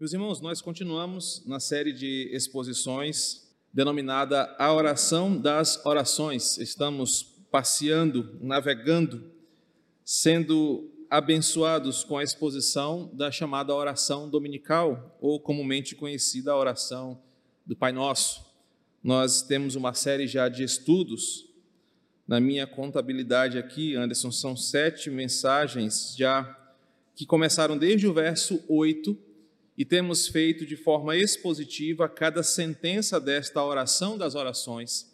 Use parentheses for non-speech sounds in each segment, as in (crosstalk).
Meus irmãos, nós continuamos na série de exposições denominada A Oração das Orações. Estamos passeando, navegando, sendo abençoados com a exposição da chamada oração dominical, ou comumente conhecida a oração do Pai Nosso. Nós temos uma série já de estudos. Na minha contabilidade aqui, Anderson, são sete mensagens já que começaram desde o verso 8 e temos feito de forma expositiva cada sentença desta oração das orações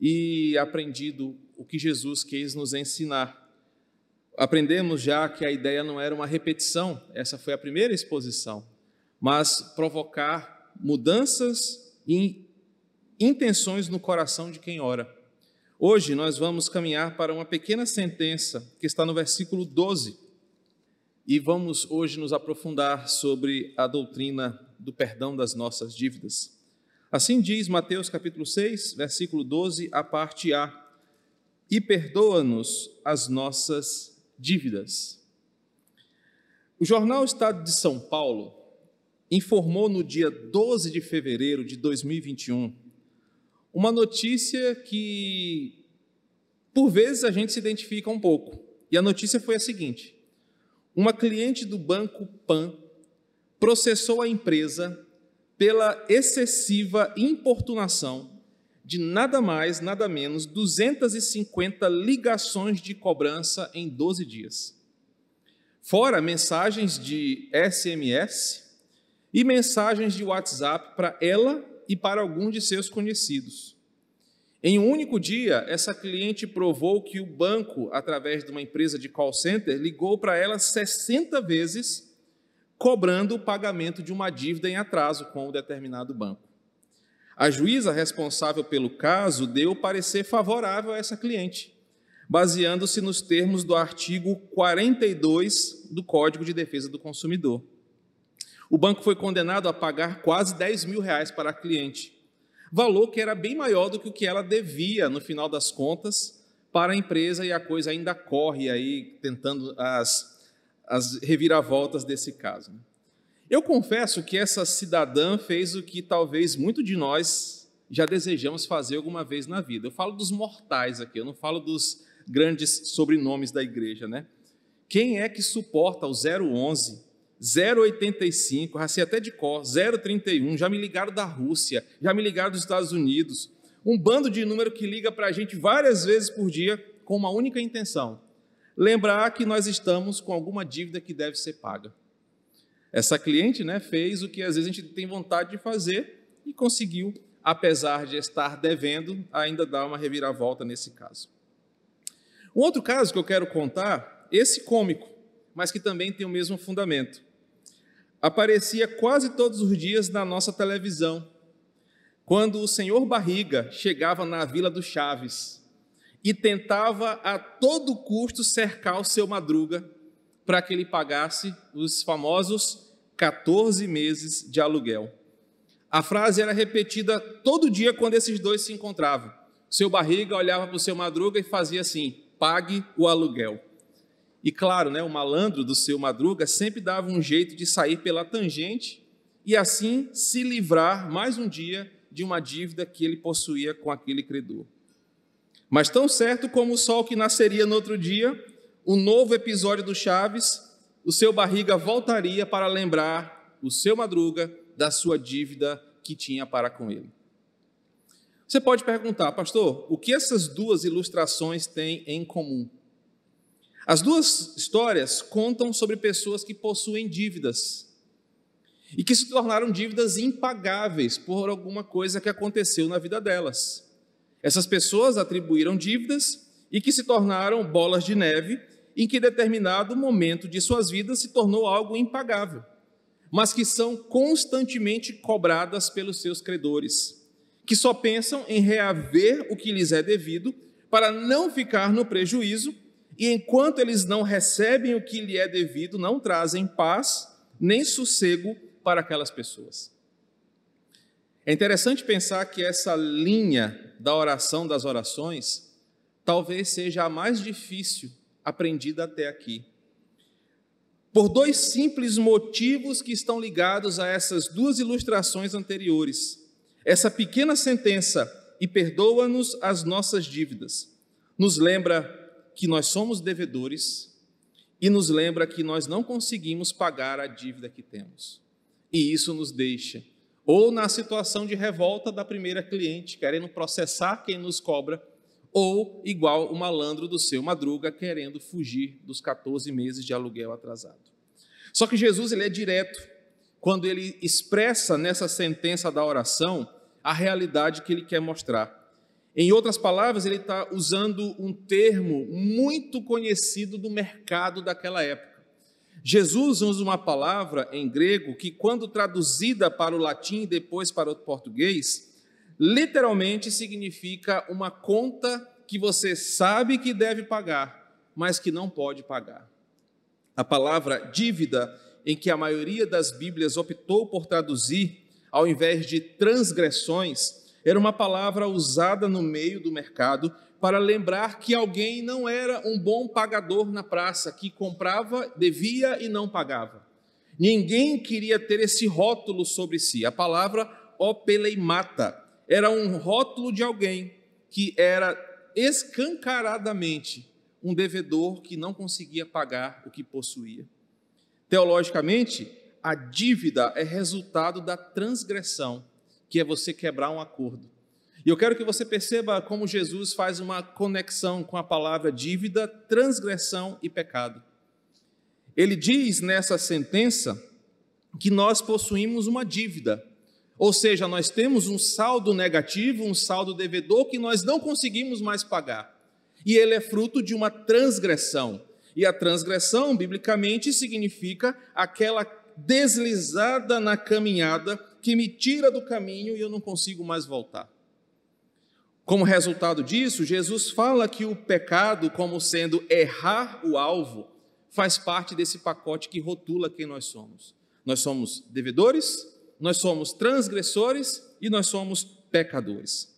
e aprendido o que Jesus quis nos ensinar. Aprendemos já que a ideia não era uma repetição, essa foi a primeira exposição, mas provocar mudanças e intenções no coração de quem ora. Hoje nós vamos caminhar para uma pequena sentença que está no versículo 12 e vamos hoje nos aprofundar sobre a doutrina do perdão das nossas dívidas. Assim diz Mateus capítulo 6, versículo 12, a parte A: E perdoa-nos as nossas dívidas. O jornal Estado de São Paulo informou no dia 12 de fevereiro de 2021 uma notícia que, por vezes, a gente se identifica um pouco. E a notícia foi a seguinte: uma cliente do banco Pan processou a empresa pela excessiva importunação de nada mais, nada menos 250 ligações de cobrança em 12 dias. Fora mensagens de SMS e mensagens de WhatsApp para ela e para alguns de seus conhecidos. Em um único dia, essa cliente provou que o banco, através de uma empresa de call center, ligou para ela 60 vezes, cobrando o pagamento de uma dívida em atraso com o determinado banco. A juíza responsável pelo caso deu parecer favorável a essa cliente, baseando-se nos termos do artigo 42 do Código de Defesa do Consumidor. O banco foi condenado a pagar quase 10 mil reais para a cliente, valor que era bem maior do que o que ela devia, no final das contas, para a empresa, e a coisa ainda corre aí, tentando as, as reviravoltas desse caso. Eu confesso que essa cidadã fez o que talvez muito de nós já desejamos fazer alguma vez na vida. Eu falo dos mortais aqui, eu não falo dos grandes sobrenomes da igreja, né? Quem é que suporta o 011 0,85, já sei até de cor, 0,31, já me ligaram da Rússia, já me ligaram dos Estados Unidos. Um bando de número que liga para a gente várias vezes por dia com uma única intenção: lembrar que nós estamos com alguma dívida que deve ser paga. Essa cliente né, fez o que às vezes a gente tem vontade de fazer e conseguiu, apesar de estar devendo, ainda dar uma reviravolta nesse caso. Um outro caso que eu quero contar, esse cômico, mas que também tem o mesmo fundamento aparecia quase todos os dias na nossa televisão, quando o senhor Barriga chegava na Vila do Chaves e tentava a todo custo cercar o seu Madruga para que ele pagasse os famosos 14 meses de aluguel. A frase era repetida todo dia quando esses dois se encontravam. Seu Barriga olhava para o seu Madruga e fazia assim: pague o aluguel. E claro, né, o malandro do seu Madruga sempre dava um jeito de sair pela tangente e assim se livrar mais um dia de uma dívida que ele possuía com aquele credor. Mas tão certo como o sol que nasceria no outro dia, um novo episódio do Chaves, o seu barriga voltaria para lembrar o seu Madruga da sua dívida que tinha para com ele. Você pode perguntar, pastor, o que essas duas ilustrações têm em comum? As duas histórias contam sobre pessoas que possuem dívidas e que se tornaram dívidas impagáveis por alguma coisa que aconteceu na vida delas. Essas pessoas atribuíram dívidas e que se tornaram bolas de neve em que determinado momento de suas vidas se tornou algo impagável, mas que são constantemente cobradas pelos seus credores, que só pensam em reaver o que lhes é devido para não ficar no prejuízo e enquanto eles não recebem o que lhe é devido, não trazem paz nem sossego para aquelas pessoas. É interessante pensar que essa linha da oração das orações talvez seja a mais difícil aprendida até aqui. por dois simples motivos que estão ligados a essas duas ilustrações anteriores. Essa pequena sentença, e perdoa-nos as nossas dívidas, nos lembra que nós somos devedores e nos lembra que nós não conseguimos pagar a dívida que temos. E isso nos deixa ou na situação de revolta da primeira cliente, querendo processar quem nos cobra, ou igual o malandro do seu madruga, querendo fugir dos 14 meses de aluguel atrasado. Só que Jesus ele é direto quando ele expressa nessa sentença da oração a realidade que ele quer mostrar. Em outras palavras, ele está usando um termo muito conhecido do mercado daquela época. Jesus usa uma palavra em grego que, quando traduzida para o latim e depois para o português, literalmente significa uma conta que você sabe que deve pagar, mas que não pode pagar. A palavra dívida, em que a maioria das Bíblias optou por traduzir, ao invés de transgressões, era uma palavra usada no meio do mercado para lembrar que alguém não era um bom pagador na praça, que comprava, devia e não pagava. Ninguém queria ter esse rótulo sobre si. A palavra opeleimata era um rótulo de alguém que era escancaradamente um devedor que não conseguia pagar o que possuía. Teologicamente, a dívida é resultado da transgressão, que é você quebrar um acordo. E eu quero que você perceba como Jesus faz uma conexão com a palavra dívida, transgressão e pecado. Ele diz nessa sentença que nós possuímos uma dívida, ou seja, nós temos um saldo negativo, um saldo devedor que nós não conseguimos mais pagar. E ele é fruto de uma transgressão. E a transgressão, biblicamente, significa aquela deslizada na caminhada que me tira do caminho e eu não consigo mais voltar. Como resultado disso, Jesus fala que o pecado, como sendo errar o alvo, faz parte desse pacote que rotula quem nós somos. Nós somos devedores, nós somos transgressores e nós somos pecadores.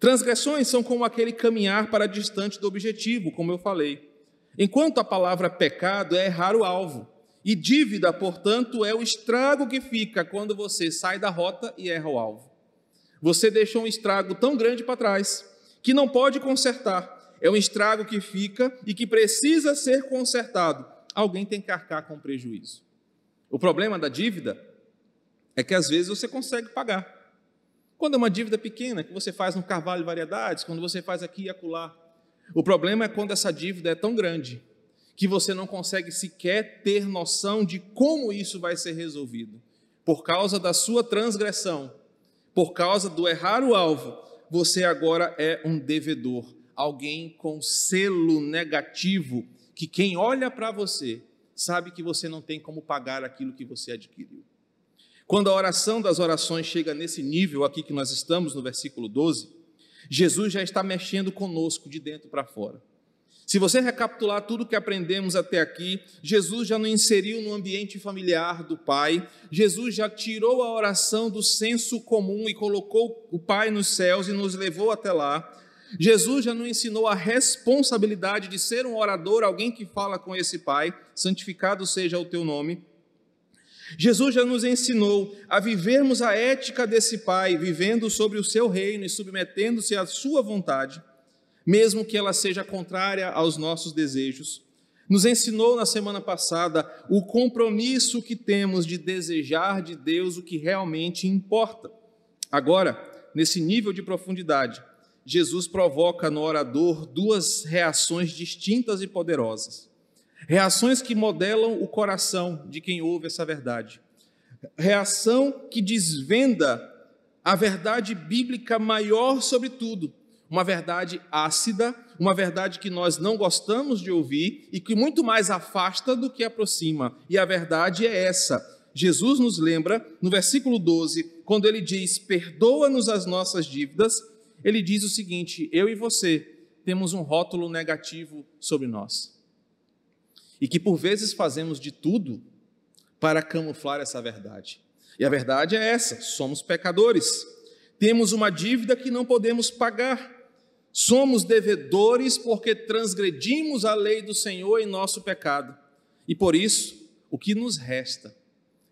Transgressões são como aquele caminhar para distante do objetivo, como eu falei. Enquanto a palavra pecado é errar o alvo. E dívida, portanto, é o estrago que fica quando você sai da rota e erra o alvo. Você deixou um estrago tão grande para trás que não pode consertar. É um estrago que fica e que precisa ser consertado. Alguém tem que arcar com prejuízo. O problema da dívida é que às vezes você consegue pagar. Quando é uma dívida pequena, que você faz no Carvalho Variedades, quando você faz aqui e acolá. O problema é quando essa dívida é tão grande que você não consegue sequer ter noção de como isso vai ser resolvido. Por causa da sua transgressão, por causa do errar o alvo, você agora é um devedor, alguém com selo negativo, que quem olha para você sabe que você não tem como pagar aquilo que você adquiriu. Quando a oração das orações chega nesse nível aqui que nós estamos, no versículo 12, Jesus já está mexendo conosco de dentro para fora. Se você recapitular tudo que aprendemos até aqui, Jesus já nos inseriu no ambiente familiar do Pai, Jesus já tirou a oração do senso comum e colocou o Pai nos céus e nos levou até lá. Jesus já nos ensinou a responsabilidade de ser um orador, alguém que fala com esse Pai, santificado seja o teu nome. Jesus já nos ensinou a vivermos a ética desse Pai, vivendo sobre o seu reino e submetendo-se à sua vontade mesmo que ela seja contrária aos nossos desejos. Nos ensinou na semana passada o compromisso que temos de desejar de Deus o que realmente importa. Agora, nesse nível de profundidade, Jesus provoca no orador duas reações distintas e poderosas. Reações que modelam o coração de quem ouve essa verdade. Reação que desvenda a verdade bíblica maior sobre tudo, uma verdade ácida, uma verdade que nós não gostamos de ouvir e que muito mais afasta do que aproxima. E a verdade é essa. Jesus nos lembra, no versículo 12, quando ele diz: Perdoa-nos as nossas dívidas, ele diz o seguinte: Eu e você temos um rótulo negativo sobre nós. E que por vezes fazemos de tudo para camuflar essa verdade. E a verdade é essa: somos pecadores. Temos uma dívida que não podemos pagar. Somos devedores porque transgredimos a lei do Senhor em nosso pecado. E por isso, o que nos resta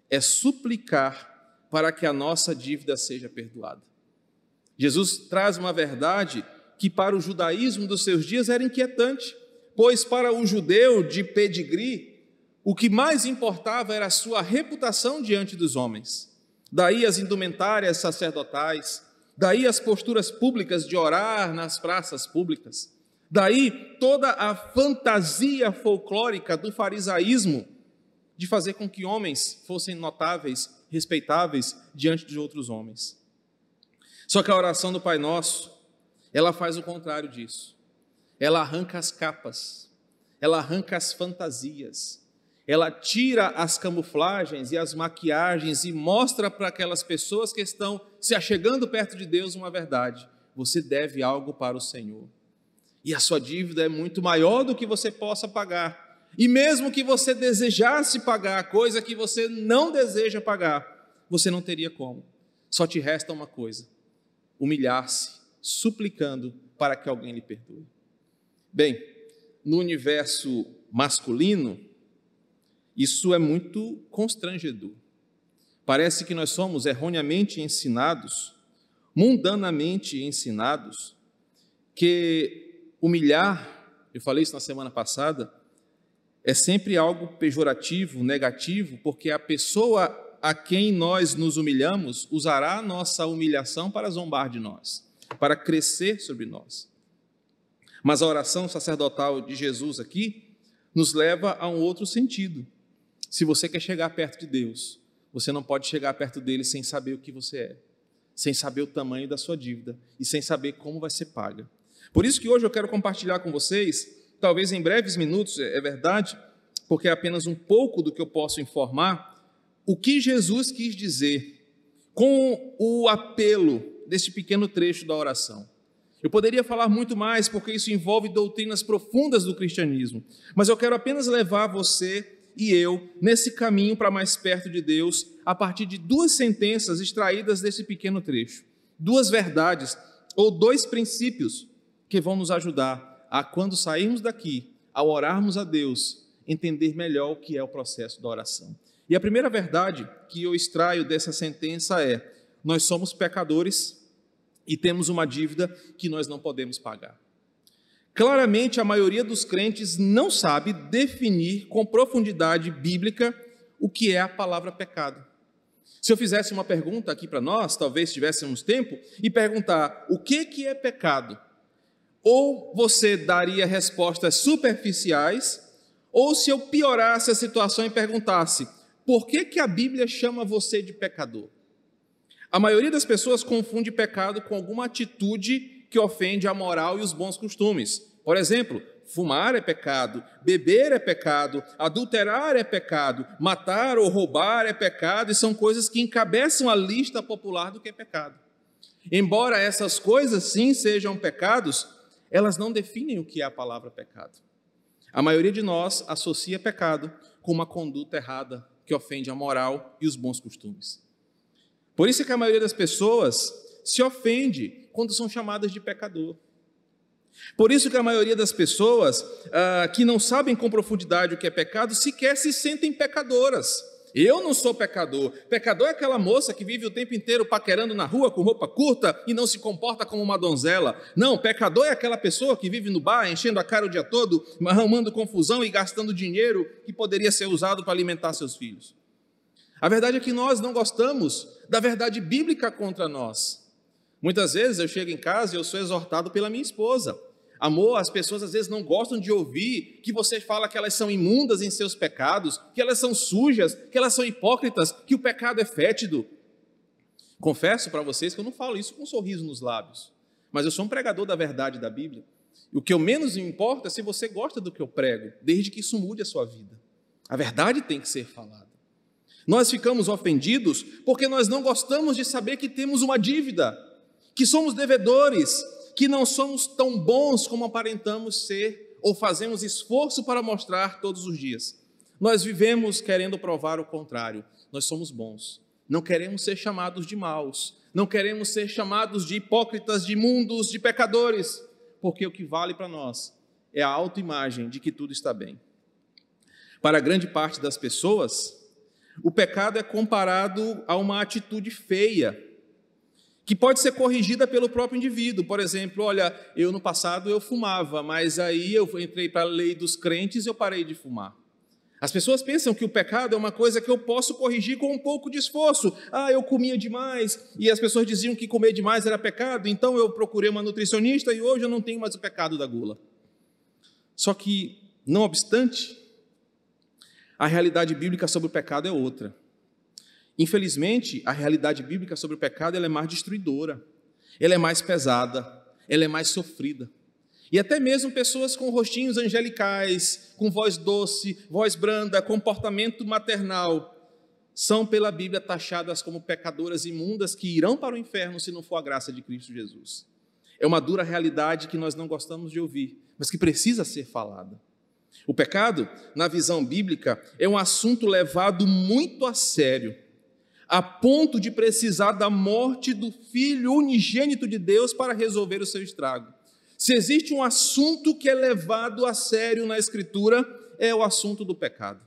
é suplicar para que a nossa dívida seja perdoada. Jesus traz uma verdade que para o judaísmo dos seus dias era inquietante, pois para o judeu de pedigree, o que mais importava era a sua reputação diante dos homens. Daí as indumentárias sacerdotais, daí as posturas públicas de orar nas praças públicas, daí toda a fantasia folclórica do farisaísmo de fazer com que homens fossem notáveis, respeitáveis diante de outros homens. Só que a oração do Pai Nosso, ela faz o contrário disso. Ela arranca as capas, ela arranca as fantasias, ela tira as camuflagens e as maquiagens e mostra para aquelas pessoas que estão se achegando perto de Deus uma verdade. Você deve algo para o Senhor. E a sua dívida é muito maior do que você possa pagar. E mesmo que você desejasse pagar coisa que você não deseja pagar, você não teria como. Só te resta uma coisa: humilhar-se, suplicando para que alguém lhe perdoe. Bem, no universo masculino, isso é muito constrangedor. Parece que nós somos erroneamente ensinados, mundanamente ensinados, que humilhar, eu falei isso na semana passada, é sempre algo pejorativo, negativo, porque a pessoa a quem nós nos humilhamos usará a nossa humilhação para zombar de nós, para crescer sobre nós. Mas a oração sacerdotal de Jesus aqui nos leva a um outro sentido. Se você quer chegar perto de Deus, você não pode chegar perto dele sem saber o que você é, sem saber o tamanho da sua dívida e sem saber como vai ser paga. Por isso que hoje eu quero compartilhar com vocês talvez em breves minutos, é, é verdade, porque é apenas um pouco do que eu posso informar, o que Jesus quis dizer com o apelo deste pequeno trecho da oração. Eu poderia falar muito mais, porque isso envolve doutrinas profundas do cristianismo, mas eu quero apenas levar você e eu nesse caminho para mais perto de Deus, a partir de duas sentenças extraídas desse pequeno trecho. Duas verdades ou dois princípios que vão nos ajudar a quando sairmos daqui, ao orarmos a Deus, entender melhor o que é o processo da oração. E a primeira verdade que eu extraio dessa sentença é: nós somos pecadores e temos uma dívida que nós não podemos pagar. Claramente, a maioria dos crentes não sabe definir com profundidade bíblica o que é a palavra pecado. Se eu fizesse uma pergunta aqui para nós, talvez tivéssemos tempo, e perguntar o que, que é pecado, ou você daria respostas superficiais, ou se eu piorasse a situação e perguntasse: por que, que a Bíblia chama você de pecador? A maioria das pessoas confunde pecado com alguma atitude que ofende a moral e os bons costumes. Por exemplo, fumar é pecado, beber é pecado, adulterar é pecado, matar ou roubar é pecado, e são coisas que encabeçam a lista popular do que é pecado. Embora essas coisas sim sejam pecados, elas não definem o que é a palavra pecado. A maioria de nós associa pecado com uma conduta errada que ofende a moral e os bons costumes. Por isso é que a maioria das pessoas se ofende quando são chamadas de pecador. Por isso que a maioria das pessoas ah, que não sabem com profundidade o que é pecado sequer se sentem pecadoras. Eu não sou pecador. Pecador é aquela moça que vive o tempo inteiro paquerando na rua com roupa curta e não se comporta como uma donzela. Não, pecador é aquela pessoa que vive no bar enchendo a cara o dia todo, arrumando confusão e gastando dinheiro que poderia ser usado para alimentar seus filhos. A verdade é que nós não gostamos da verdade bíblica contra nós. Muitas vezes eu chego em casa e eu sou exortado pela minha esposa. Amor, as pessoas às vezes não gostam de ouvir que você fala que elas são imundas em seus pecados, que elas são sujas, que elas são hipócritas, que o pecado é fétido. Confesso para vocês que eu não falo isso com um sorriso nos lábios, mas eu sou um pregador da verdade da Bíblia. O que eu menos me importa é se você gosta do que eu prego, desde que isso mude a sua vida. A verdade tem que ser falada. Nós ficamos ofendidos porque nós não gostamos de saber que temos uma dívida, que somos devedores, que não somos tão bons como aparentamos ser ou fazemos esforço para mostrar todos os dias. Nós vivemos querendo provar o contrário. Nós somos bons. Não queremos ser chamados de maus. Não queremos ser chamados de hipócritas, de imundos, de pecadores. Porque o que vale para nós é a autoimagem de que tudo está bem. Para grande parte das pessoas, o pecado é comparado a uma atitude feia, que pode ser corrigida pelo próprio indivíduo. Por exemplo, olha, eu no passado eu fumava, mas aí eu entrei para a lei dos crentes e eu parei de fumar. As pessoas pensam que o pecado é uma coisa que eu posso corrigir com um pouco de esforço. Ah, eu comia demais, e as pessoas diziam que comer demais era pecado, então eu procurei uma nutricionista e hoje eu não tenho mais o pecado da gula. Só que, não obstante, a realidade bíblica sobre o pecado é outra. Infelizmente, a realidade bíblica sobre o pecado é mais destruidora, ela é mais pesada, ela é mais sofrida. E até mesmo pessoas com rostinhos angelicais, com voz doce, voz branda, comportamento maternal, são pela Bíblia taxadas como pecadoras imundas que irão para o inferno se não for a graça de Cristo Jesus. É uma dura realidade que nós não gostamos de ouvir, mas que precisa ser falada. O pecado, na visão bíblica, é um assunto levado muito a sério, a ponto de precisar da morte do Filho unigênito de Deus para resolver o seu estrago. Se existe um assunto que é levado a sério na Escritura, é o assunto do pecado.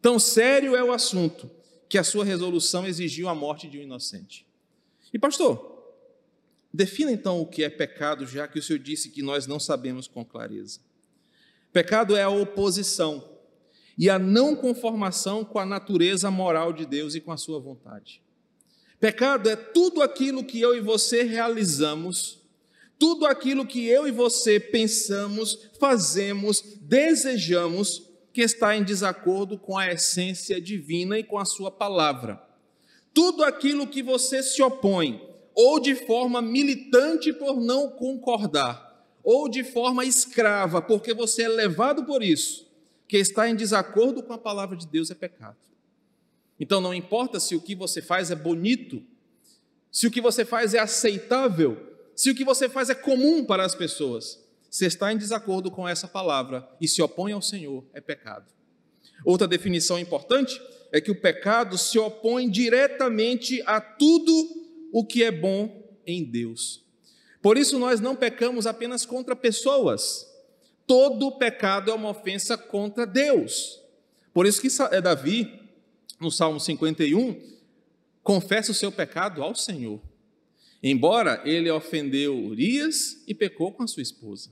Tão sério é o assunto que a sua resolução exigiu a morte de um inocente. E pastor, defina então o que é pecado, já que o senhor disse que nós não sabemos com clareza. Pecado é a oposição e a não conformação com a natureza moral de Deus e com a sua vontade. Pecado é tudo aquilo que eu e você realizamos tudo aquilo que eu e você pensamos, fazemos, desejamos, que está em desacordo com a essência divina e com a sua palavra. Tudo aquilo que você se opõe, ou de forma militante por não concordar, ou de forma escrava, porque você é levado por isso, que está em desacordo com a palavra de Deus, é pecado. Então não importa se o que você faz é bonito, se o que você faz é aceitável, se o que você faz é comum para as pessoas, se está em desacordo com essa palavra e se opõe ao Senhor, é pecado. Outra definição importante é que o pecado se opõe diretamente a tudo o que é bom em Deus. Por isso nós não pecamos apenas contra pessoas. Todo pecado é uma ofensa contra Deus. Por isso que é Davi, no Salmo 51, confessa o seu pecado ao Senhor. Embora ele ofendeu Urias e pecou com a sua esposa.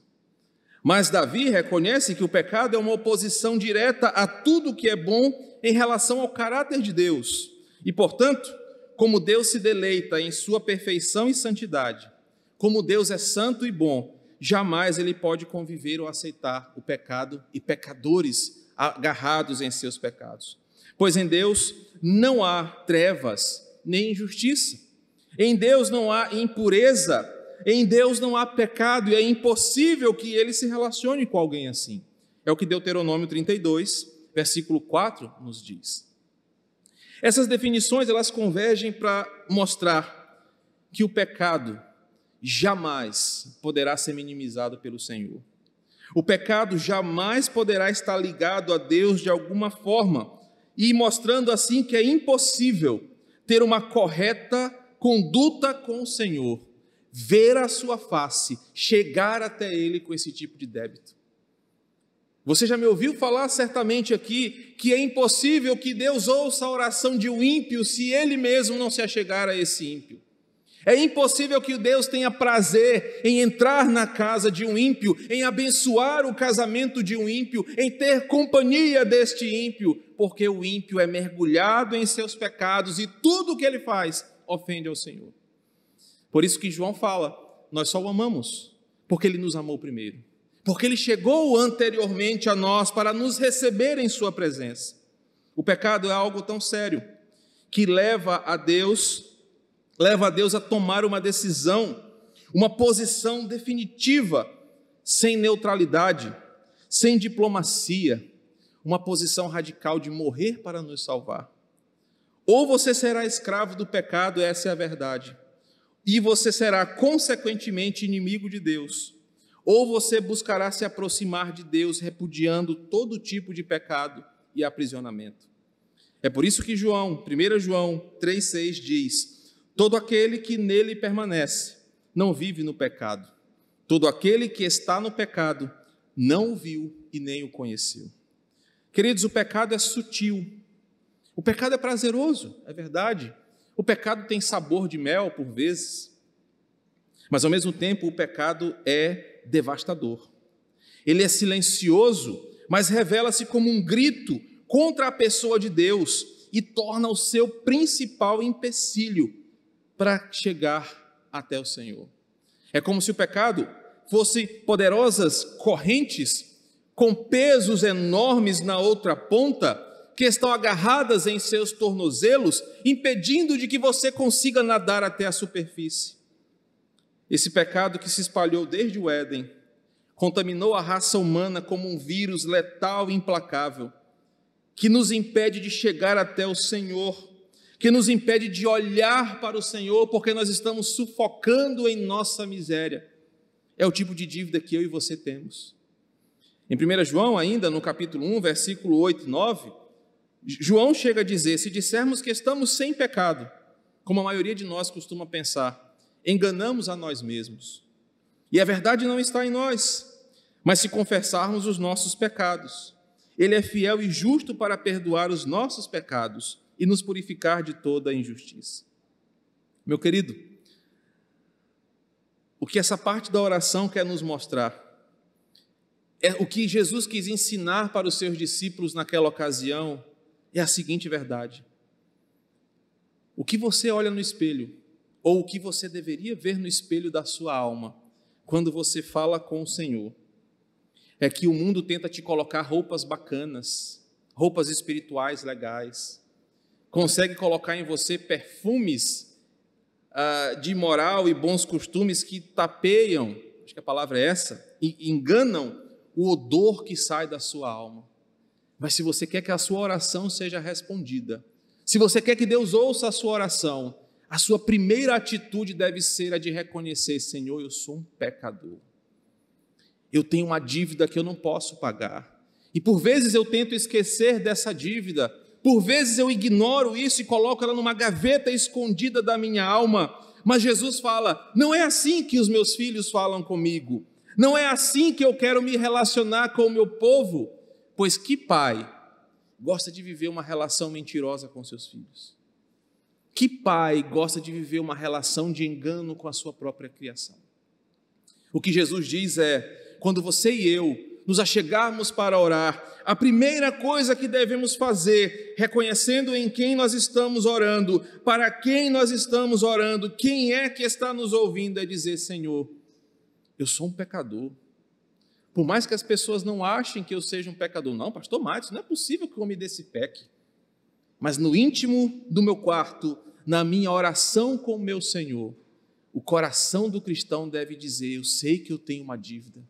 Mas Davi reconhece que o pecado é uma oposição direta a tudo que é bom em relação ao caráter de Deus. E, portanto, como Deus se deleita em sua perfeição e santidade, como Deus é santo e bom, jamais ele pode conviver ou aceitar o pecado e pecadores agarrados em seus pecados. Pois em Deus não há trevas nem injustiça. Em Deus não há impureza, em Deus não há pecado e é impossível que ele se relacione com alguém assim. É o que Deuteronômio 32, versículo 4 nos diz. Essas definições elas convergem para mostrar que o pecado jamais poderá ser minimizado pelo Senhor. O pecado jamais poderá estar ligado a Deus de alguma forma, e mostrando assim que é impossível ter uma correta conduta com o Senhor, ver a sua face, chegar até Ele com esse tipo de débito. Você já me ouviu falar certamente aqui que é impossível que Deus ouça a oração de um ímpio se ele mesmo não se achegar a esse ímpio. É impossível que Deus tenha prazer em entrar na casa de um ímpio, em abençoar o casamento de um ímpio, em ter companhia deste ímpio, porque o ímpio é mergulhado em seus pecados e tudo o que ele faz ofende ao Senhor. Por isso que João fala: nós só o amamos porque ele nos amou primeiro, porque ele chegou anteriormente a nós para nos receber em Sua presença. O pecado é algo tão sério que leva a Deus, leva a Deus a tomar uma decisão, uma posição definitiva, sem neutralidade, sem diplomacia, uma posição radical de morrer para nos salvar. Ou você será escravo do pecado, essa é a verdade, e você será consequentemente inimigo de Deus, ou você buscará se aproximar de Deus repudiando todo tipo de pecado e aprisionamento. É por isso que João, 1 João 3,6 diz: Todo aquele que nele permanece não vive no pecado, todo aquele que está no pecado não o viu e nem o conheceu. Queridos, o pecado é sutil. O pecado é prazeroso, é verdade. O pecado tem sabor de mel por vezes. Mas ao mesmo tempo, o pecado é devastador. Ele é silencioso, mas revela-se como um grito contra a pessoa de Deus e torna o seu principal empecilho para chegar até o Senhor. É como se o pecado fosse poderosas correntes com pesos enormes na outra ponta, que estão agarradas em seus tornozelos, impedindo de que você consiga nadar até a superfície. Esse pecado que se espalhou desde o Éden contaminou a raça humana como um vírus letal e implacável, que nos impede de chegar até o Senhor, que nos impede de olhar para o Senhor, porque nós estamos sufocando em nossa miséria. É o tipo de dívida que eu e você temos. Em 1 João, ainda no capítulo 1, versículo 8 e 9, João chega a dizer: se dissermos que estamos sem pecado, como a maioria de nós costuma pensar, enganamos a nós mesmos. E a verdade não está em nós, mas se confessarmos os nossos pecados, Ele é fiel e justo para perdoar os nossos pecados e nos purificar de toda a injustiça. Meu querido, o que essa parte da oração quer nos mostrar é o que Jesus quis ensinar para os seus discípulos naquela ocasião é a seguinte verdade: o que você olha no espelho, ou o que você deveria ver no espelho da sua alma, quando você fala com o Senhor, é que o mundo tenta te colocar roupas bacanas, roupas espirituais legais, consegue colocar em você perfumes uh, de moral e bons costumes que tapeiam, acho que a palavra é essa, e enganam o odor que sai da sua alma. Mas se você quer que a sua oração seja respondida, se você quer que Deus ouça a sua oração, a sua primeira atitude deve ser a de reconhecer: Senhor, eu sou um pecador. Eu tenho uma dívida que eu não posso pagar. E por vezes eu tento esquecer dessa dívida, por vezes eu ignoro isso e coloco ela numa gaveta escondida da minha alma. Mas Jesus fala: não é assim que os meus filhos falam comigo. Não é assim que eu quero me relacionar com o meu povo, pois que pai gosta de viver uma relação mentirosa com seus filhos? Que pai gosta de viver uma relação de engano com a sua própria criação? O que Jesus diz é: quando você e eu nos achegarmos para orar, a primeira coisa que devemos fazer, reconhecendo em quem nós estamos orando, para quem nós estamos orando, quem é que está nos ouvindo, é dizer: Senhor, eu sou um pecador. Por mais que as pessoas não achem que eu seja um pecador, não, pastor Marcos, não é possível que eu me desse peque. Mas no íntimo do meu quarto, na minha oração com o meu Senhor, o coração do cristão deve dizer: Eu sei que eu tenho uma dívida.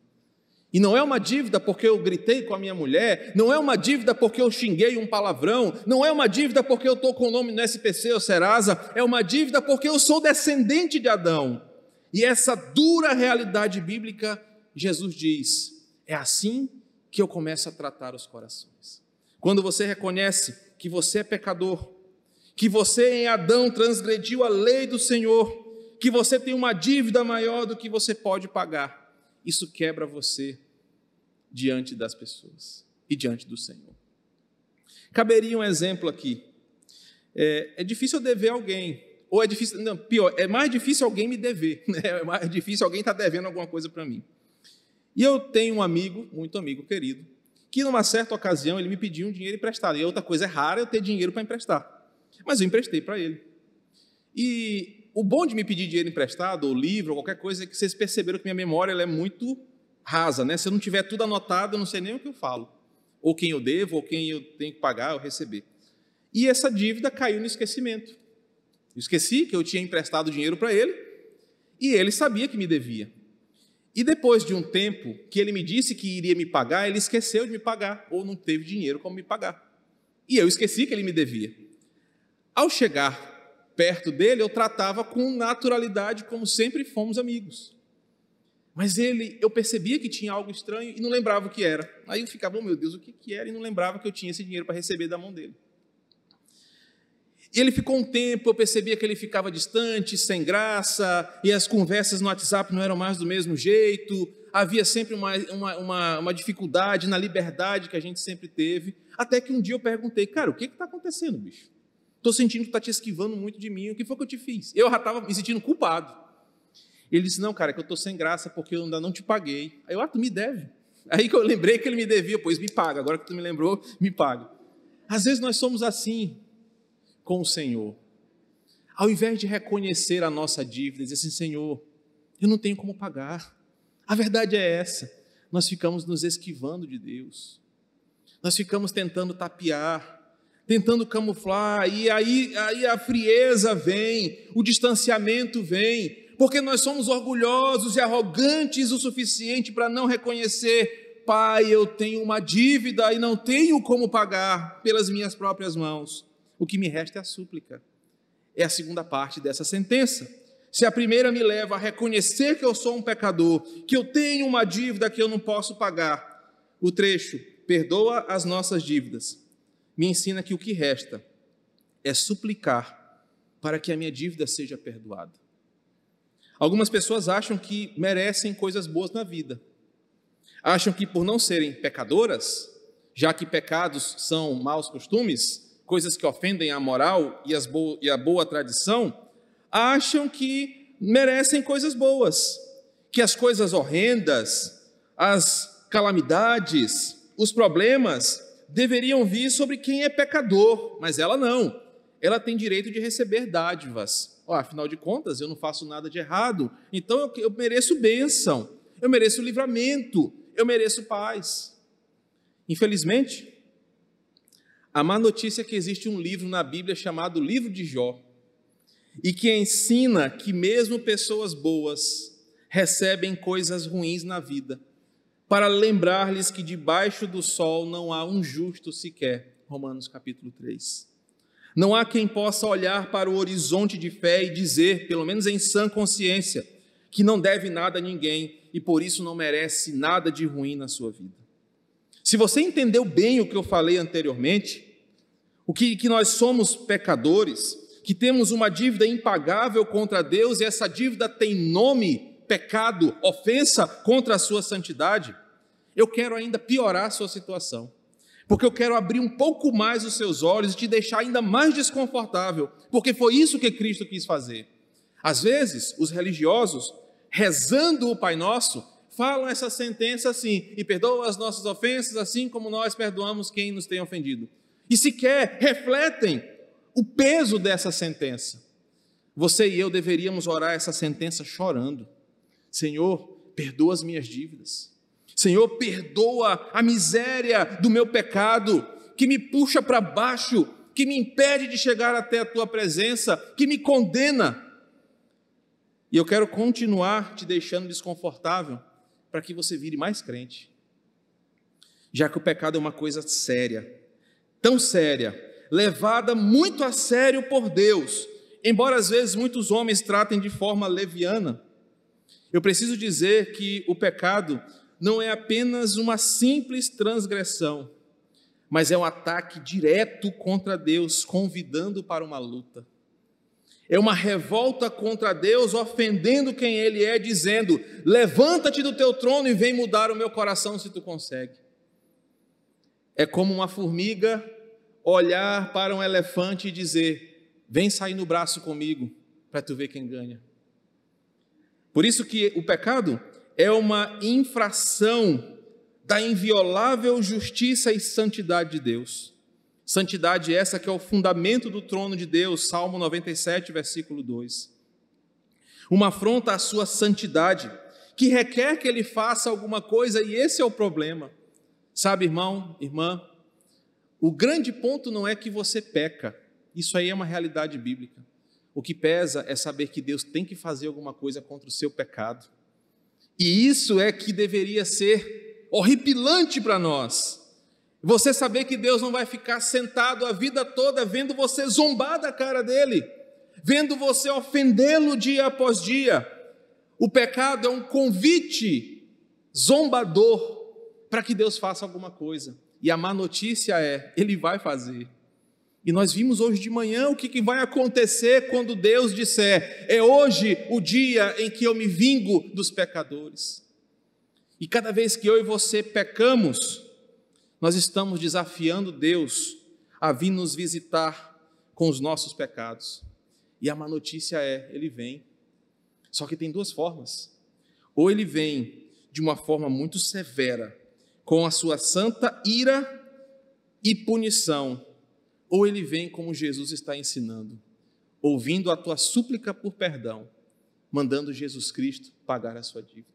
E não é uma dívida porque eu gritei com a minha mulher, não é uma dívida porque eu xinguei um palavrão, não é uma dívida porque eu estou com o nome no SPC ou Serasa, é uma dívida porque eu sou descendente de Adão. E essa dura realidade bíblica, Jesus diz: é assim que eu começo a tratar os corações. Quando você reconhece que você é pecador, que você em Adão transgrediu a lei do Senhor, que você tem uma dívida maior do que você pode pagar, isso quebra você diante das pessoas e diante do Senhor. Caberia um exemplo aqui. É, é difícil eu dever alguém, ou é difícil, não, pior, é mais difícil alguém me dever, (laughs) né? é mais difícil alguém estar tá devendo alguma coisa para mim. E eu tenho um amigo, muito amigo querido, que numa certa ocasião ele me pediu um dinheiro emprestado. E outra coisa é rara eu ter dinheiro para emprestar. Mas eu emprestei para ele. E o bom de me pedir dinheiro emprestado, ou livro, ou qualquer coisa, é que vocês perceberam que minha memória ela é muito rasa, né? Se eu não tiver tudo anotado, eu não sei nem o que eu falo. Ou quem eu devo, ou quem eu tenho que pagar ou receber. E essa dívida caiu no esquecimento. Eu esqueci que eu tinha emprestado dinheiro para ele e ele sabia que me devia. E depois de um tempo que ele me disse que iria me pagar, ele esqueceu de me pagar ou não teve dinheiro como me pagar. E eu esqueci que ele me devia. Ao chegar perto dele, eu tratava com naturalidade, como sempre fomos amigos. Mas ele, eu percebia que tinha algo estranho e não lembrava o que era. Aí eu ficava, oh, meu Deus, o que, que era? E não lembrava que eu tinha esse dinheiro para receber da mão dele. E ele ficou um tempo, eu percebia que ele ficava distante, sem graça, e as conversas no WhatsApp não eram mais do mesmo jeito. havia sempre uma, uma, uma, uma dificuldade na liberdade que a gente sempre teve. Até que um dia eu perguntei, cara, o que está acontecendo, bicho? Estou sentindo que está te esquivando muito de mim. O que foi que eu te fiz? Eu já estava me sentindo culpado. Ele disse: Não, cara, é que eu estou sem graça porque eu ainda não te paguei. Aí eu, ah, tu me deve. Aí que eu lembrei que ele me devia, pois me paga. Agora que tu me lembrou, me paga. Às vezes nós somos assim com o Senhor. Ao invés de reconhecer a nossa dívida, dizer assim: Senhor, eu não tenho como pagar. A verdade é essa. Nós ficamos nos esquivando de Deus. Nós ficamos tentando tapear, tentando camuflar, e aí, aí a frieza vem, o distanciamento vem, porque nós somos orgulhosos e arrogantes o suficiente para não reconhecer, Pai, eu tenho uma dívida e não tenho como pagar pelas minhas próprias mãos. O que me resta é a súplica. É a segunda parte dessa sentença. Se a primeira me leva a reconhecer que eu sou um pecador, que eu tenho uma dívida que eu não posso pagar, o trecho perdoa as nossas dívidas, me ensina que o que resta é suplicar para que a minha dívida seja perdoada. Algumas pessoas acham que merecem coisas boas na vida. Acham que por não serem pecadoras, já que pecados são maus costumes, coisas que ofendem a moral e, bo e a boa tradição, acham que merecem coisas boas, que as coisas horrendas, as calamidades, os problemas deveriam vir sobre quem é pecador, mas ela não. Ela tem direito de receber dádivas. Oh, afinal de contas, eu não faço nada de errado, então eu, eu mereço bênção, eu mereço livramento, eu mereço paz. Infelizmente, a má notícia é que existe um livro na Bíblia chamado Livro de Jó, e que ensina que mesmo pessoas boas recebem coisas ruins na vida, para lembrar-lhes que debaixo do sol não há um justo sequer. Romanos capítulo 3. Não há quem possa olhar para o horizonte de fé e dizer, pelo menos em sã consciência, que não deve nada a ninguém e por isso não merece nada de ruim na sua vida. Se você entendeu bem o que eu falei anteriormente, o que, que nós somos pecadores, que temos uma dívida impagável contra Deus e essa dívida tem nome, pecado, ofensa contra a sua santidade, eu quero ainda piorar a sua situação porque eu quero abrir um pouco mais os seus olhos e te deixar ainda mais desconfortável, porque foi isso que Cristo quis fazer. Às vezes, os religiosos, rezando o Pai Nosso, falam essa sentença assim: e perdoa as nossas ofensas, assim como nós perdoamos quem nos tem ofendido. E sequer refletem o peso dessa sentença. Você e eu deveríamos orar essa sentença chorando: Senhor, perdoa as minhas dívidas. Senhor, perdoa a miséria do meu pecado, que me puxa para baixo, que me impede de chegar até a tua presença, que me condena. E eu quero continuar te deixando desconfortável para que você vire mais crente. Já que o pecado é uma coisa séria, tão séria, levada muito a sério por Deus, embora às vezes muitos homens tratem de forma leviana. Eu preciso dizer que o pecado não é apenas uma simples transgressão, mas é um ataque direto contra Deus, convidando para uma luta. É uma revolta contra Deus, ofendendo quem Ele é, dizendo: Levanta-te do teu trono e vem mudar o meu coração se tu consegue. É como uma formiga olhar para um elefante e dizer: Vem sair no braço comigo, para tu ver quem ganha. Por isso que o pecado é uma infração da inviolável justiça e santidade de Deus. Santidade essa que é o fundamento do trono de Deus, Salmo 97, versículo 2. Uma afronta à sua santidade, que requer que ele faça alguma coisa, e esse é o problema. Sabe, irmão, irmã, o grande ponto não é que você peca, isso aí é uma realidade bíblica. O que pesa é saber que Deus tem que fazer alguma coisa contra o seu pecado. E isso é que deveria ser horripilante para nós. Você saber que Deus não vai ficar sentado a vida toda vendo você zombar da cara dele, vendo você ofendê-lo dia após dia. O pecado é um convite zombador para que Deus faça alguma coisa. E a má notícia é: Ele vai fazer. E nós vimos hoje de manhã o que, que vai acontecer quando Deus disser: é hoje o dia em que eu me vingo dos pecadores. E cada vez que eu e você pecamos, nós estamos desafiando Deus a vir nos visitar com os nossos pecados. E a má notícia é: Ele vem. Só que tem duas formas. Ou Ele vem de uma forma muito severa, com a sua santa ira e punição, ou Ele vem como Jesus está ensinando, ouvindo a tua súplica por perdão, mandando Jesus Cristo pagar a sua dívida.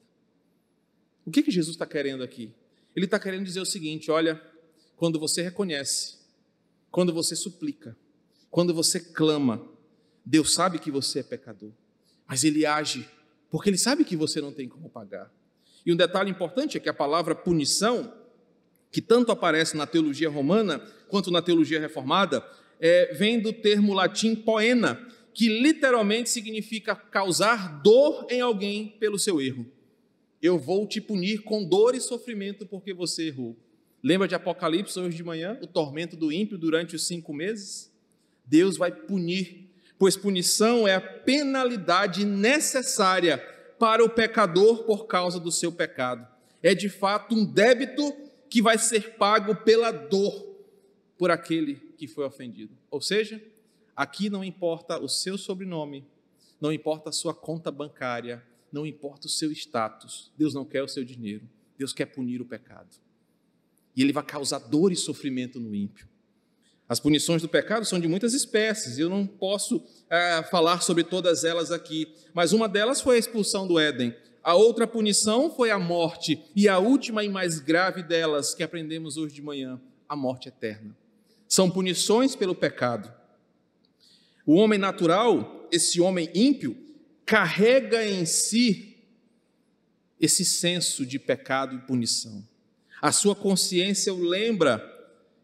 O que, que Jesus está querendo aqui? Ele está querendo dizer o seguinte: olha, quando você reconhece, quando você suplica, quando você clama, Deus sabe que você é pecador, mas Ele age porque Ele sabe que você não tem como pagar. E um detalhe importante é que a palavra punição, que tanto aparece na teologia romana quanto na teologia reformada, é, vem do termo latim poena, que literalmente significa causar dor em alguém pelo seu erro eu vou te punir com dor e sofrimento porque você errou. Lembra de Apocalipse hoje de manhã? O tormento do ímpio durante os cinco meses? Deus vai punir, pois punição é a penalidade necessária para o pecador por causa do seu pecado. É de fato um débito que vai ser pago pela dor por aquele que foi ofendido. Ou seja, aqui não importa o seu sobrenome, não importa a sua conta bancária, não importa o seu status, Deus não quer o seu dinheiro, Deus quer punir o pecado. E ele vai causar dor e sofrimento no ímpio. As punições do pecado são de muitas espécies, eu não posso é, falar sobre todas elas aqui, mas uma delas foi a expulsão do Éden. A outra punição foi a morte, e a última e mais grave delas, que aprendemos hoje de manhã, a morte eterna. São punições pelo pecado. O homem natural, esse homem ímpio, carrega em si esse senso de pecado e punição. A sua consciência o lembra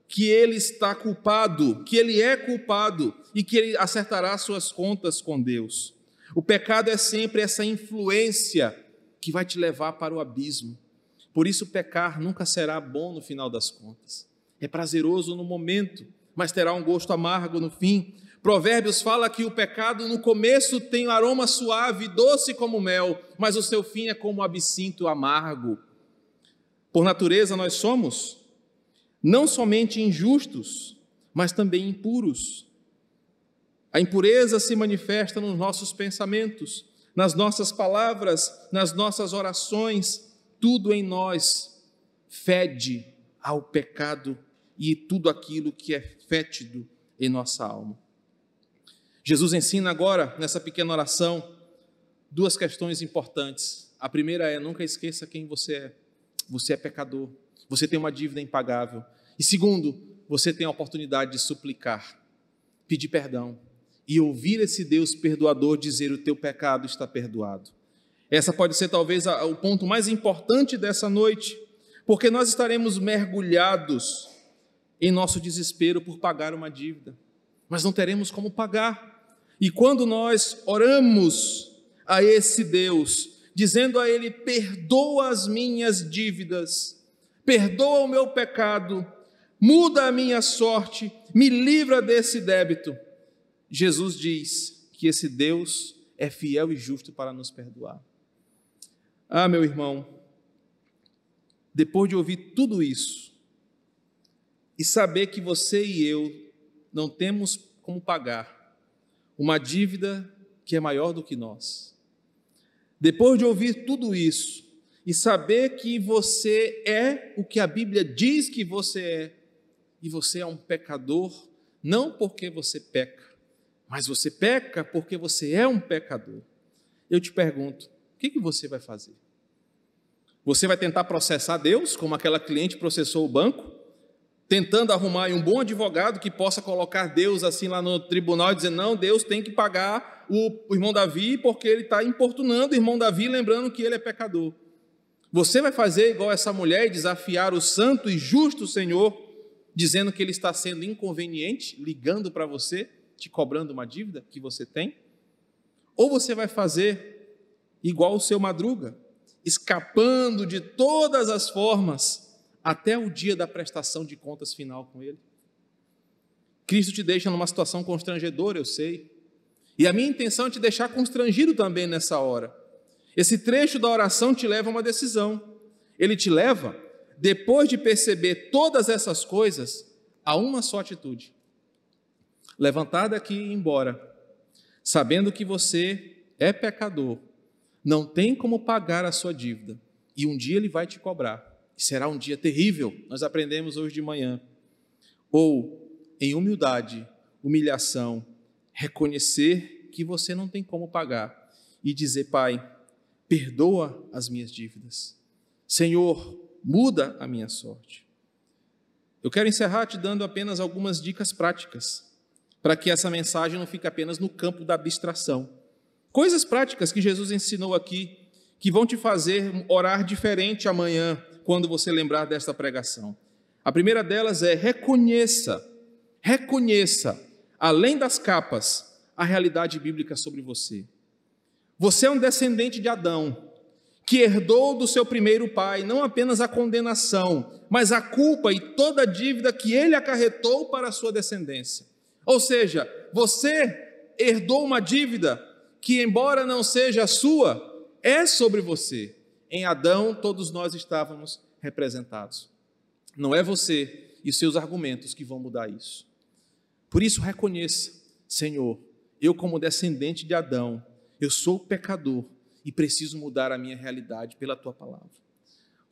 que ele está culpado, que ele é culpado e que ele acertará suas contas com Deus. O pecado é sempre essa influência que vai te levar para o abismo. Por isso, pecar nunca será bom no final das contas. É prazeroso no momento, mas terá um gosto amargo no fim. Provérbios fala que o pecado no começo tem um aroma suave, doce como mel, mas o seu fim é como absinto amargo. Por natureza nós somos não somente injustos, mas também impuros. A impureza se manifesta nos nossos pensamentos, nas nossas palavras, nas nossas orações, tudo em nós fede ao pecado e tudo aquilo que é fétido em nossa alma. Jesus ensina agora, nessa pequena oração, duas questões importantes. A primeira é: nunca esqueça quem você é. Você é pecador, você tem uma dívida impagável. E segundo, você tem a oportunidade de suplicar, pedir perdão e ouvir esse Deus perdoador dizer: o teu pecado está perdoado. Essa pode ser talvez o ponto mais importante dessa noite, porque nós estaremos mergulhados em nosso desespero por pagar uma dívida, mas não teremos como pagar. E quando nós oramos a esse Deus, dizendo a Ele: perdoa as minhas dívidas, perdoa o meu pecado, muda a minha sorte, me livra desse débito. Jesus diz que esse Deus é fiel e justo para nos perdoar. Ah, meu irmão, depois de ouvir tudo isso e saber que você e eu não temos como pagar, uma dívida que é maior do que nós. Depois de ouvir tudo isso e saber que você é o que a Bíblia diz que você é, e você é um pecador, não porque você peca, mas você peca porque você é um pecador. Eu te pergunto, o que, que você vai fazer? Você vai tentar processar Deus, como aquela cliente processou o banco? Tentando arrumar um bom advogado que possa colocar Deus assim lá no tribunal e dizer: não, Deus tem que pagar o, irmão Davi porque ele está importunando o irmão Davi, lembrando que ele é pecador. Você vai fazer igual essa mulher e desafiar o santo e justo Senhor, dizendo que ele está sendo inconveniente, ligando para você, te cobrando uma dívida que você tem? Ou você vai fazer igual o seu madruga, escapando de todas as formas até o dia da prestação de contas final com Ele. Cristo te deixa numa situação constrangedora, eu sei. E a minha intenção é te deixar constrangido também nessa hora. Esse trecho da oração te leva a uma decisão. ele te leva, depois de perceber todas essas coisas, a uma só atitude: levantar daqui e ir embora, sabendo que você é pecador, não tem como pagar a sua dívida, e um dia ele vai te cobrar. Será um dia terrível, nós aprendemos hoje de manhã. Ou, em humildade, humilhação, reconhecer que você não tem como pagar e dizer: Pai, perdoa as minhas dívidas. Senhor, muda a minha sorte. Eu quero encerrar te dando apenas algumas dicas práticas, para que essa mensagem não fique apenas no campo da abstração. Coisas práticas que Jesus ensinou aqui, que vão te fazer orar diferente amanhã, quando você lembrar desta pregação. A primeira delas é reconheça, reconheça, além das capas, a realidade bíblica sobre você. Você é um descendente de Adão, que herdou do seu primeiro pai não apenas a condenação, mas a culpa e toda a dívida que ele acarretou para a sua descendência. Ou seja, você herdou uma dívida que, embora não seja sua, é sobre você. Em Adão, todos nós estávamos representados. Não é você e seus argumentos que vão mudar isso. Por isso, reconheça, Senhor, eu, como descendente de Adão, eu sou pecador e preciso mudar a minha realidade pela tua palavra.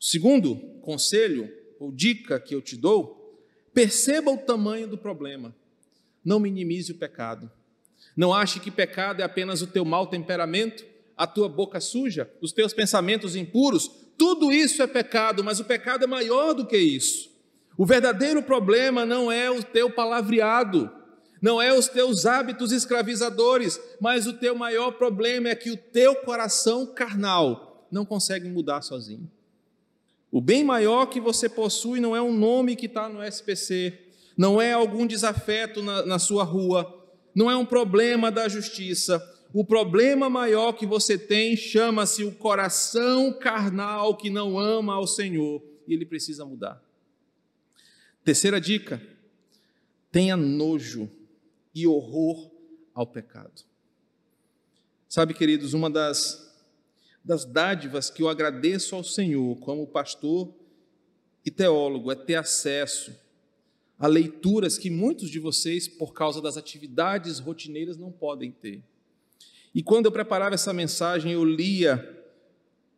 O segundo conselho ou dica que eu te dou, perceba o tamanho do problema. Não minimize o pecado. Não ache que pecado é apenas o teu mau temperamento, a tua boca suja, os teus pensamentos impuros. Tudo isso é pecado, mas o pecado é maior do que isso. O verdadeiro problema não é o teu palavreado, não é os teus hábitos escravizadores, mas o teu maior problema é que o teu coração carnal não consegue mudar sozinho. O bem maior que você possui não é um nome que está no SPC, não é algum desafeto na, na sua rua, não é um problema da justiça. O problema maior que você tem chama-se o coração carnal que não ama ao Senhor e ele precisa mudar. Terceira dica: tenha nojo e horror ao pecado. Sabe, queridos, uma das, das dádivas que eu agradeço ao Senhor como pastor e teólogo é ter acesso a leituras que muitos de vocês, por causa das atividades rotineiras, não podem ter. E quando eu preparava essa mensagem, eu lia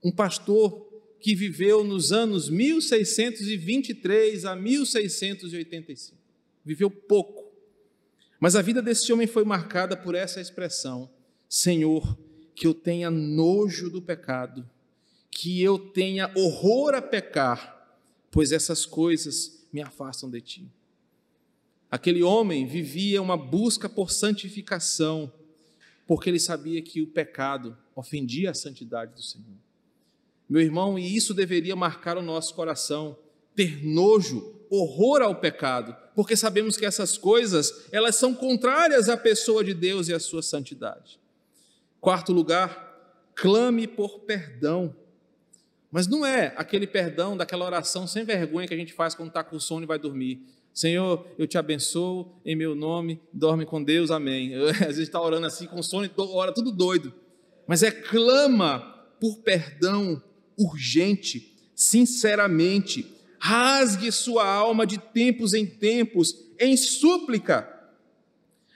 um pastor que viveu nos anos 1623 a 1685. Viveu pouco. Mas a vida desse homem foi marcada por essa expressão: Senhor, que eu tenha nojo do pecado, que eu tenha horror a pecar, pois essas coisas me afastam de ti. Aquele homem vivia uma busca por santificação, porque ele sabia que o pecado ofendia a santidade do Senhor. Meu irmão, e isso deveria marcar o nosso coração, ter nojo, horror ao pecado, porque sabemos que essas coisas, elas são contrárias à pessoa de Deus e à sua santidade. Quarto lugar, clame por perdão. Mas não é aquele perdão daquela oração sem vergonha que a gente faz quando está com sono e vai dormir. Senhor, eu te abençoo em meu nome, dorme com Deus, amém. (laughs) Às vezes está orando assim com sono e ora tudo doido. Mas é clama por perdão urgente, sinceramente, rasgue sua alma de tempos em tempos, em súplica,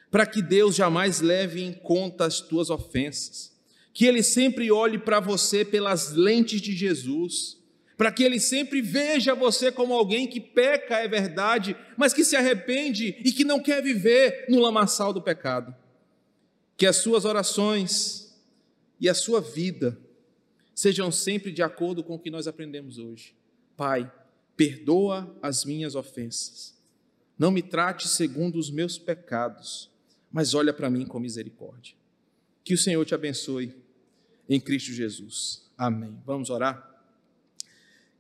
para que Deus jamais leve em conta as tuas ofensas, que Ele sempre olhe para você pelas lentes de Jesus, para que Ele sempre veja você como alguém que peca, é verdade, mas que se arrepende e que não quer viver no lamaçal do pecado. Que as suas orações e a sua vida sejam sempre de acordo com o que nós aprendemos hoje. Pai, perdoa as minhas ofensas. Não me trate segundo os meus pecados, mas olha para mim com misericórdia. Que o Senhor te abençoe em Cristo Jesus. Amém. Vamos orar?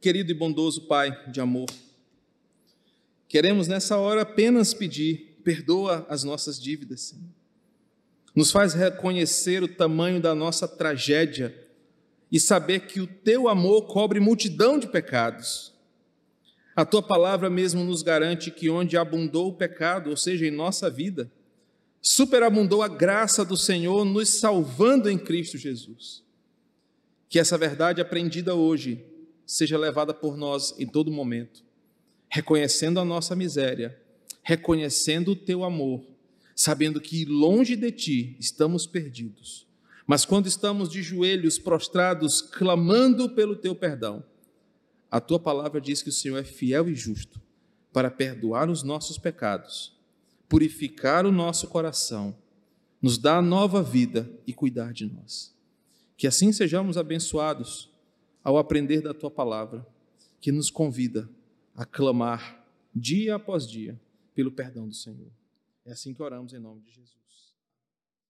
Querido e bondoso Pai de amor, queremos nessa hora apenas pedir, perdoa as nossas dívidas, Senhor. Nos faz reconhecer o tamanho da nossa tragédia e saber que o teu amor cobre multidão de pecados a tua palavra mesmo nos garante que onde abundou o pecado, ou seja, em nossa vida, superabundou a graça do Senhor nos salvando em Cristo Jesus. Que essa verdade aprendida hoje seja levada por nós em todo momento, reconhecendo a nossa miséria, reconhecendo o teu amor, sabendo que longe de ti estamos perdidos. Mas quando estamos de joelhos prostrados, clamando pelo teu perdão, a tua palavra diz que o Senhor é fiel e justo para perdoar os nossos pecados, purificar o nosso coração, nos dar nova vida e cuidar de nós. Que assim sejamos abençoados ao aprender da tua palavra, que nos convida a clamar dia após dia pelo perdão do Senhor. É assim que oramos em nome de Jesus.